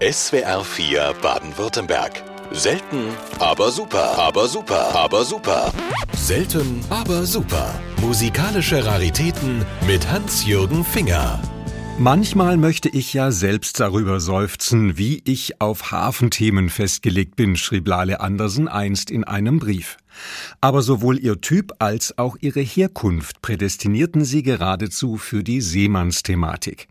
SWR 4 Baden-Württemberg. Selten, aber super, aber super, aber super. Selten, aber super. Musikalische Raritäten mit Hans-Jürgen Finger. Manchmal möchte ich ja selbst darüber seufzen, wie ich auf Hafenthemen festgelegt bin, schrieb Lale Andersen einst in einem Brief. Aber sowohl ihr Typ als auch ihre Herkunft prädestinierten sie geradezu für die Seemannsthematik.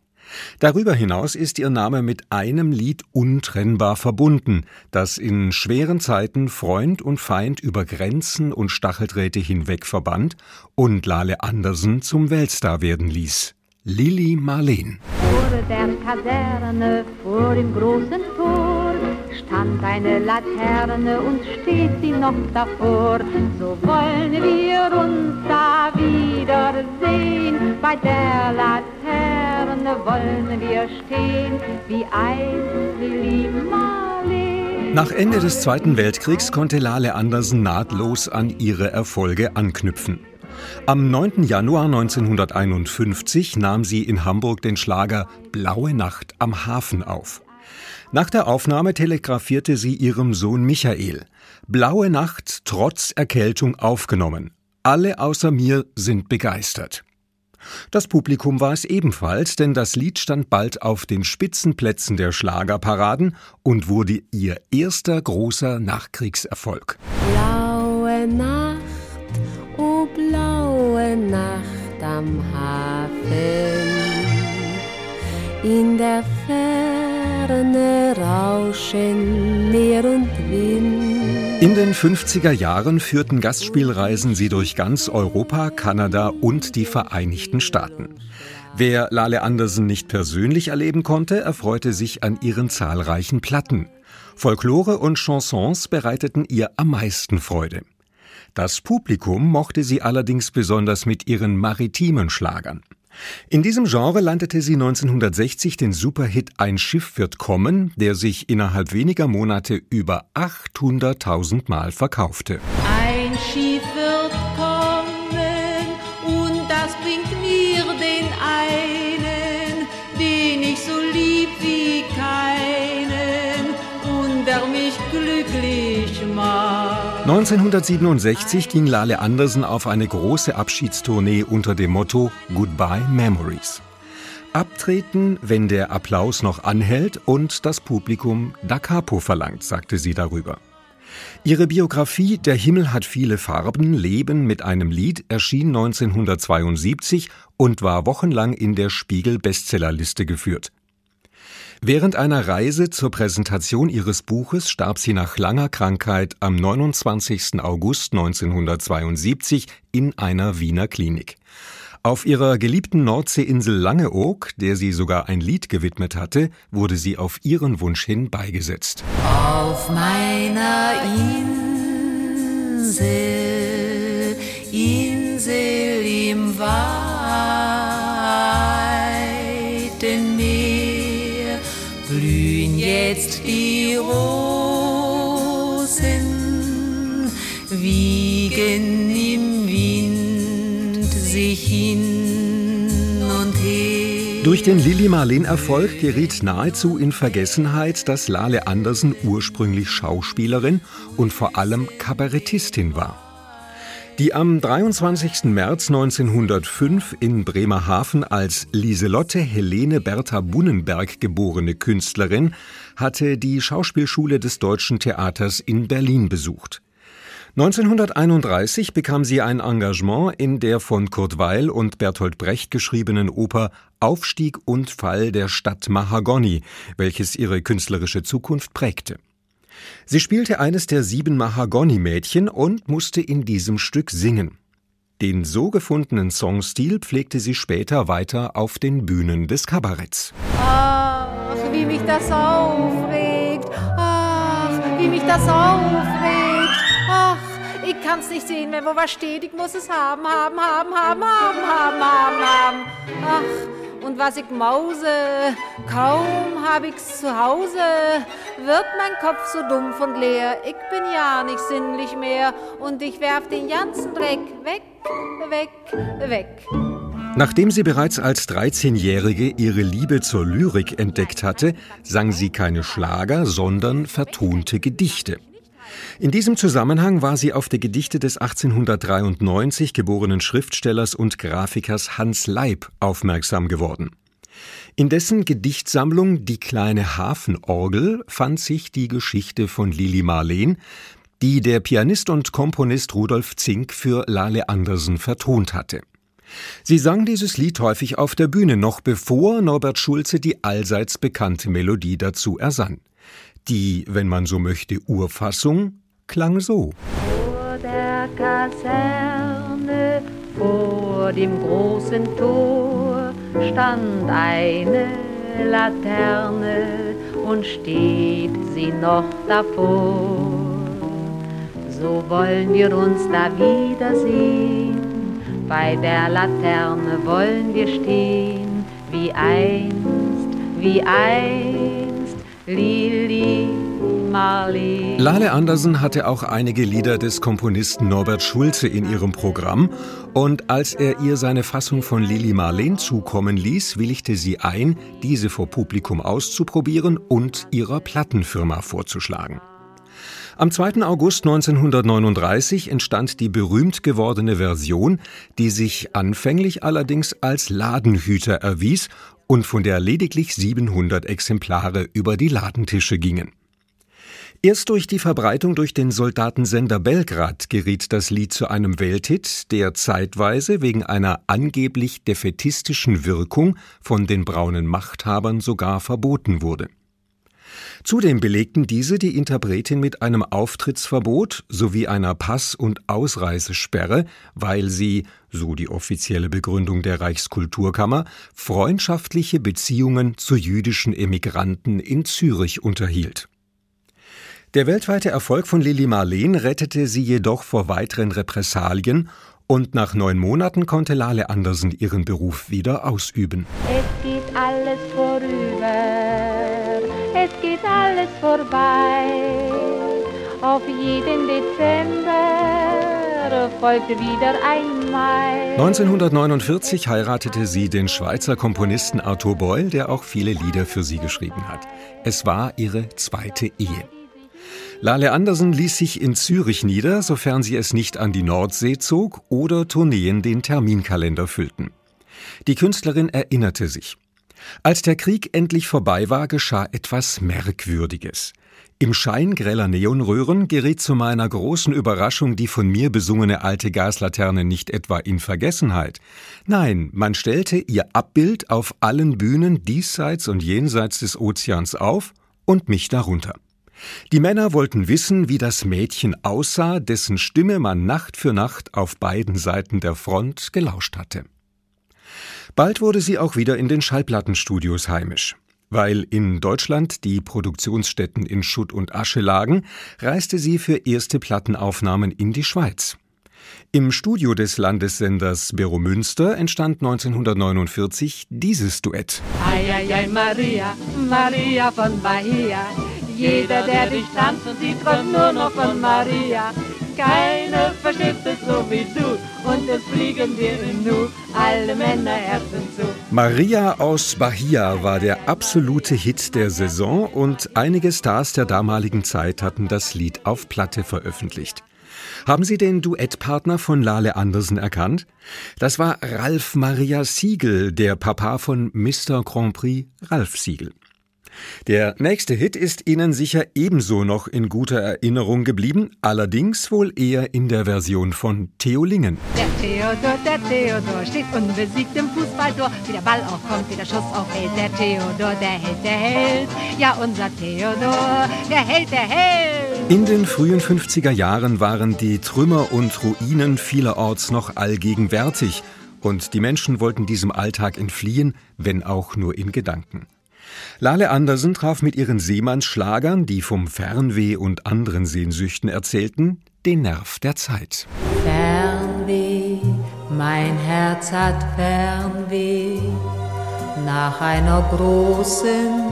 Darüber hinaus ist ihr Name mit einem Lied untrennbar verbunden, das in schweren Zeiten Freund und Feind über Grenzen und Stacheldrähte hinweg verband und Lale Andersen zum Weltstar werden ließ. Lili Marleen. Vor der Kaserne, vor dem großen Tor, stand eine Laterne und steht sie noch davor. So wollen wir uns da wiedersehen, bei der Laterne wollen wir stehen, wie einst Lili Marleen. Nach Ende des Zweiten Weltkriegs konnte Lale Andersen nahtlos an ihre Erfolge anknüpfen. Am 9. Januar 1951 nahm sie in Hamburg den Schlager Blaue Nacht am Hafen auf. Nach der Aufnahme telegrafierte sie ihrem Sohn Michael Blaue Nacht trotz Erkältung aufgenommen. Alle außer mir sind begeistert. Das Publikum war es ebenfalls, denn das Lied stand bald auf den Spitzenplätzen der Schlagerparaden und wurde ihr erster großer Nachkriegserfolg. Blaue Nacht o blaue Nacht am Hafen. In der Ferne rauschen Meer und Wind. In den 50er Jahren führten Gastspielreisen sie durch ganz Europa, Kanada und die Vereinigten Staaten. Wer Lale Andersen nicht persönlich erleben konnte, erfreute sich an ihren zahlreichen Platten. Folklore und Chansons bereiteten ihr am meisten Freude. Das Publikum mochte sie allerdings besonders mit ihren maritimen Schlagern. In diesem Genre landete sie 1960 den Superhit Ein Schiff wird kommen, der sich innerhalb weniger Monate über 800.000 Mal verkaufte. Ein Schiff wird kommen und das bringt mir den einen, den ich so lieb wie keinen und der mich glücklich macht. 1967 ging Lale Andersen auf eine große Abschiedstournee unter dem Motto Goodbye Memories. Abtreten, wenn der Applaus noch anhält und das Publikum Da Capo verlangt, sagte sie darüber. Ihre Biografie Der Himmel hat viele Farben, Leben mit einem Lied erschien 1972 und war wochenlang in der Spiegel Bestsellerliste geführt. Während einer Reise zur Präsentation ihres Buches starb sie nach langer Krankheit am 29. August 1972 in einer Wiener Klinik. Auf ihrer geliebten Nordseeinsel Langeoog, der sie sogar ein Lied gewidmet hatte, wurde sie auf ihren Wunsch hin beigesetzt. Auf meiner Insel, Insel im weiten jetzt die Rosen, wiegen im Wind sich hin und her. Durch den Lili Marleen-Erfolg geriet nahezu in Vergessenheit, dass Lale Andersen ursprünglich Schauspielerin und vor allem Kabarettistin war. Die am 23. März 1905 in Bremerhaven als Lieselotte Helene Bertha Bunnenberg geborene Künstlerin hatte die Schauspielschule des Deutschen Theaters in Berlin besucht. 1931 bekam sie ein Engagement in der von Kurt Weil und Bertolt Brecht geschriebenen Oper Aufstieg und Fall der Stadt Mahagoni, welches ihre künstlerische Zukunft prägte. Sie spielte eines der sieben Mahagoni-Mädchen und musste in diesem Stück singen. Den so gefundenen Songstil pflegte sie später weiter auf den Bühnen des Kabaretts. Ach, wie mich das aufregt. Ach, wie mich das aufregt. Ach, ich kann's nicht sehen, wenn wo was steht. Ich muss es haben, haben, haben, haben, haben, haben, haben, haben. Ach, und was ich mause, kaum hab ich's zu Hause, wird mein Kopf so dumpf und leer. Ich bin ja nicht sinnlich mehr und ich werf den ganzen Dreck weg, weg, weg. Nachdem sie bereits als 13-Jährige ihre Liebe zur Lyrik entdeckt hatte, sang sie keine Schlager, sondern vertonte Gedichte. In diesem Zusammenhang war sie auf die Gedichte des 1893 geborenen Schriftstellers und Grafikers Hans Leib aufmerksam geworden. In dessen Gedichtsammlung Die kleine Hafenorgel fand sich die Geschichte von Lili Marleen, die der Pianist und Komponist Rudolf Zink für Lale Andersen vertont hatte. Sie sang dieses Lied häufig auf der Bühne, noch bevor Norbert Schulze die allseits bekannte Melodie dazu ersann. Die, wenn man so möchte, Urfassung klang so. Vor der Kaserne, vor dem großen Tor, stand eine Laterne und steht sie noch davor. So wollen wir uns da wiedersehen bei der Laterne wollen wir stehen, wie einst, wie einst, Lili. Lale Andersen hatte auch einige Lieder des Komponisten Norbert Schulze in ihrem Programm und als er ihr seine Fassung von Lili Marleen zukommen ließ, willigte sie ein, diese vor Publikum auszuprobieren und ihrer Plattenfirma vorzuschlagen. Am 2. August 1939 entstand die berühmt gewordene Version, die sich anfänglich allerdings als Ladenhüter erwies und von der lediglich 700 Exemplare über die Ladentische gingen. Erst durch die Verbreitung durch den Soldatensender Belgrad geriet das Lied zu einem Welthit, der zeitweise wegen einer angeblich defetistischen Wirkung von den braunen Machthabern sogar verboten wurde. Zudem belegten diese die Interpretin mit einem Auftrittsverbot sowie einer Pass- und Ausreisesperre, weil sie, so die offizielle Begründung der Reichskulturkammer, freundschaftliche Beziehungen zu jüdischen Emigranten in Zürich unterhielt. Der weltweite Erfolg von Lili Marleen rettete sie jedoch vor weiteren Repressalien und nach neun Monaten konnte Lale Andersen ihren Beruf wieder ausüben. Es geht alles vorüber es geht alles vorbei. Auf jeden Dezember folgt wieder ein Mai. 1949 heiratete sie den Schweizer Komponisten Arthur Boyle, der auch viele Lieder für sie geschrieben hat. Es war ihre zweite Ehe. Lale Andersen ließ sich in Zürich nieder, sofern sie es nicht an die Nordsee zog oder Tourneen den Terminkalender füllten. Die Künstlerin erinnerte sich. Als der Krieg endlich vorbei war, geschah etwas Merkwürdiges. Im Schein greller Neonröhren geriet zu meiner großen Überraschung die von mir besungene alte Gaslaterne nicht etwa in Vergessenheit. Nein, man stellte ihr Abbild auf allen Bühnen diesseits und jenseits des Ozeans auf und mich darunter. Die Männer wollten wissen, wie das Mädchen aussah, dessen Stimme man Nacht für Nacht auf beiden Seiten der Front gelauscht hatte. Bald wurde sie auch wieder in den Schallplattenstudios heimisch. Weil in Deutschland die Produktionsstätten in Schutt und Asche lagen, reiste sie für erste Plattenaufnahmen in die Schweiz. Im Studio des Landessenders Beromünster entstand 1949 dieses Duett. Ei, ei, ei, Maria, Maria von Bahia. Jeder, der dich tanzt und sieht, träumt nur noch von Maria. Keine versteht es so wie du und es fliegen dir im Nu alle Männerherzen zu. Maria aus Bahia war der absolute Hit der Saison und einige Stars der damaligen Zeit hatten das Lied auf Platte veröffentlicht. Haben Sie den Duettpartner von Lale Andersen erkannt? Das war Ralf Maria Siegel, der Papa von Mr. Grand Prix Ralf Siegel. Der nächste Hit ist Ihnen sicher ebenso noch in guter Erinnerung geblieben, allerdings wohl eher in der Version von Theo Lingen. Der Theodor, der Theodor steht unbesiegt im Fußballtor. Wie der Ball auch kommt, wie der Schuss auch fällt. Der Theodor, der Held, der Held. Ja, unser Theodor, der Held, der Held. In den frühen 50er Jahren waren die Trümmer und Ruinen vielerorts noch allgegenwärtig und die Menschen wollten diesem Alltag entfliehen, wenn auch nur in Gedanken. Lale Andersen traf mit ihren Seemannsschlagern, die vom Fernweh und anderen Sehnsüchten erzählten, den Nerv der Zeit. Fernweh, mein Herz hat Fernweh nach einer großen,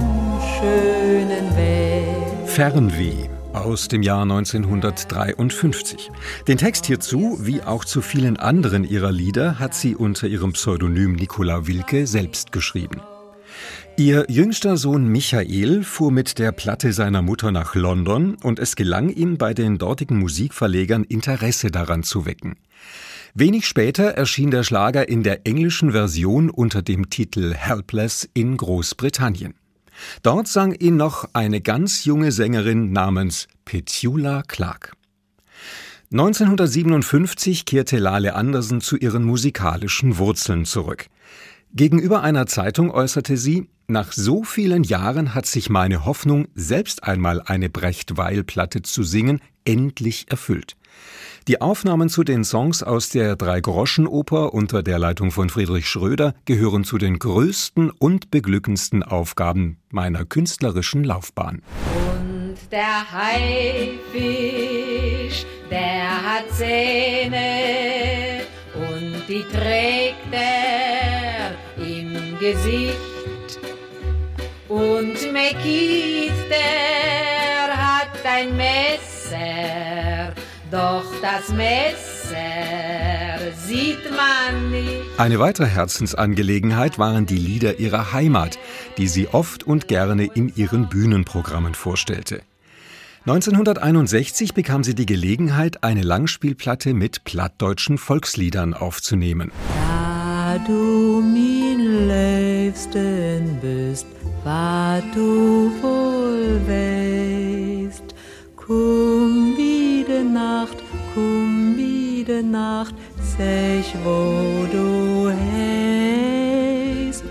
schönen Welt. Fernweh aus dem Jahr 1953. Den Text hierzu, wie auch zu vielen anderen ihrer Lieder, hat sie unter ihrem Pseudonym Nicola Wilke selbst geschrieben. Ihr jüngster Sohn Michael fuhr mit der Platte seiner Mutter nach London und es gelang ihm bei den dortigen Musikverlegern Interesse daran zu wecken. Wenig später erschien der Schlager in der englischen Version unter dem Titel Helpless in Großbritannien. Dort sang ihn noch eine ganz junge Sängerin namens Petula Clark. 1957 kehrte Lale Andersen zu ihren musikalischen Wurzeln zurück. Gegenüber einer Zeitung äußerte sie, nach so vielen Jahren hat sich meine Hoffnung, selbst einmal eine Brecht-Weil-Platte zu singen, endlich erfüllt. Die Aufnahmen zu den Songs aus der Drei-Groschen-Oper unter der Leitung von Friedrich Schröder gehören zu den größten und beglückendsten Aufgaben meiner künstlerischen Laufbahn. Und der Haifisch, der hat Zähne und die trägt er Gesicht. Und der hat ein Messer, doch das Messer sieht man nicht. Eine weitere Herzensangelegenheit waren die Lieder ihrer Heimat, die sie oft und gerne in ihren Bühnenprogrammen vorstellte. 1961 bekam sie die Gelegenheit, eine Langspielplatte mit plattdeutschen Volksliedern aufzunehmen. Du mein Liebsten bist, was du wohl weißt, komm wieder Nacht, komm wieder Nacht, sag wo du heißt,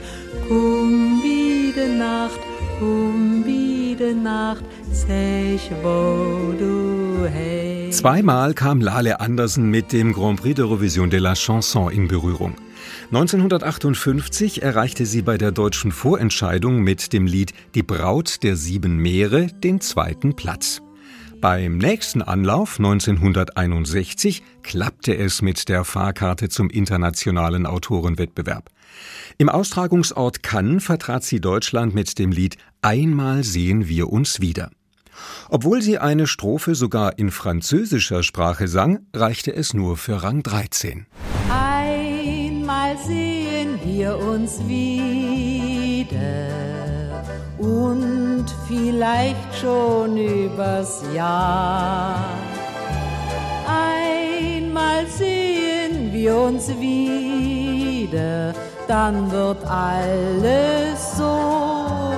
komm wieder Nacht, komm wieder Nacht, sag wo du heißt. Zweimal kam Lale Andersen mit dem Grand Prix d'Eurovision de la Chanson in Berührung. 1958 erreichte sie bei der deutschen Vorentscheidung mit dem Lied Die Braut der sieben Meere den zweiten Platz. Beim nächsten Anlauf 1961 klappte es mit der Fahrkarte zum internationalen Autorenwettbewerb. Im Austragungsort Cannes vertrat sie Deutschland mit dem Lied Einmal sehen wir uns wieder. Obwohl sie eine Strophe sogar in französischer Sprache sang, reichte es nur für Rang 13 einmal sehen wir uns wieder und vielleicht schon übers Jahr. Einmal sehen wir uns wieder, dann wird alles so,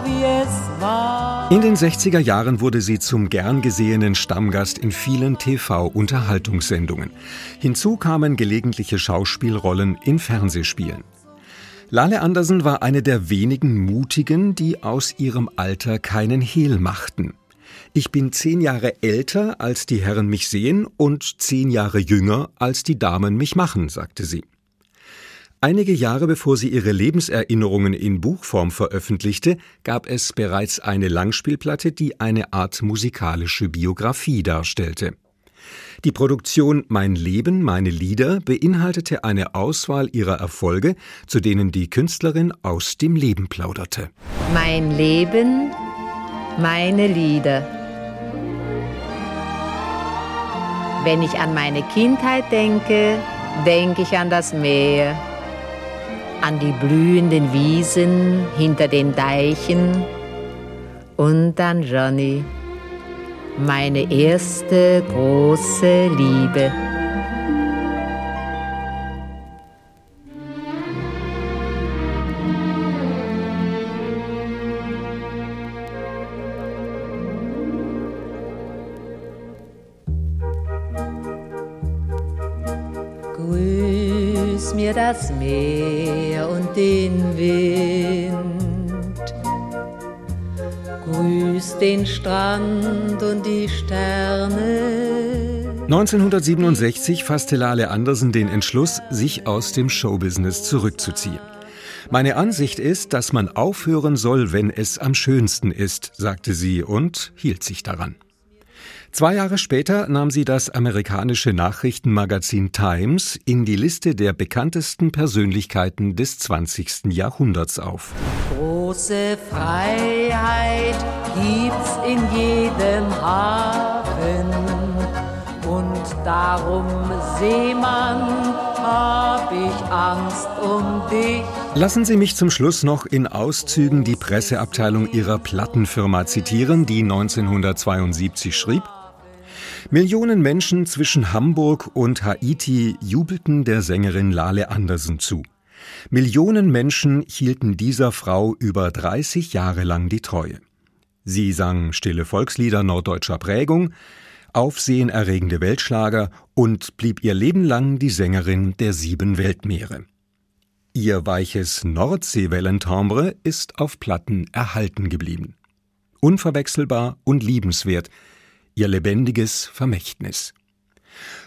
wie es war. In den 60er Jahren wurde sie zum gern gesehenen Stammgast in vielen TV-Unterhaltungssendungen. Hinzu kamen gelegentliche Schauspielrollen in Fernsehspielen. Lale Andersen war eine der wenigen Mutigen, die aus ihrem Alter keinen Hehl machten. Ich bin zehn Jahre älter, als die Herren mich sehen, und zehn Jahre jünger, als die Damen mich machen, sagte sie. Einige Jahre bevor sie ihre Lebenserinnerungen in Buchform veröffentlichte, gab es bereits eine Langspielplatte, die eine Art musikalische Biografie darstellte. Die Produktion Mein Leben, meine Lieder beinhaltete eine Auswahl ihrer Erfolge, zu denen die Künstlerin aus dem Leben plauderte. Mein Leben, meine Lieder. Wenn ich an meine Kindheit denke, denke ich an das Meer an die blühenden Wiesen hinter den Deichen und an Johnny, meine erste große Liebe. Das 1967 fasste Lale Andersen den Entschluss, sich aus dem Showbusiness zurückzuziehen. Meine Ansicht ist, dass man aufhören soll, wenn es am schönsten ist, sagte sie und hielt sich daran. Zwei Jahre später nahm sie das amerikanische Nachrichtenmagazin Times in die Liste der bekanntesten Persönlichkeiten des 20. Jahrhunderts auf. Große Freiheit gibt's in jedem Morgen. Und darum, Seemann, hab ich Angst um dich. Lassen Sie mich zum Schluss noch in Auszügen die Presseabteilung Ihrer Plattenfirma zitieren, die 1972 schrieb, Millionen Menschen zwischen Hamburg und Haiti jubelten der Sängerin Lale Andersen zu. Millionen Menschen hielten dieser Frau über 30 Jahre lang die Treue. Sie sang stille Volkslieder norddeutscher Prägung, aufsehenerregende Weltschlager und blieb ihr Leben lang die Sängerin der sieben Weltmeere. Ihr weiches Nordseewellentimbre ist auf Platten erhalten geblieben. Unverwechselbar und liebenswert, ihr lebendiges Vermächtnis.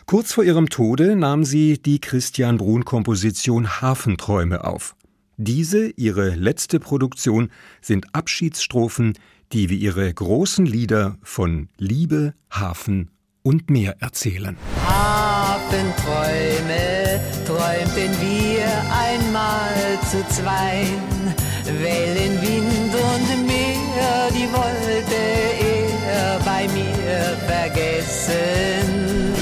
Kurz vor ihrem Tode nahm sie die Christian Brun-Komposition Hafenträume auf. Diese, ihre letzte Produktion, sind Abschiedsstrophen, die wie ihre großen Lieder von Liebe, Hafen und Meer erzählen. Hafenträume träumten wir einmal zu zweien, Wellen, Wind und Meer, die wollte er bei mir vergessen.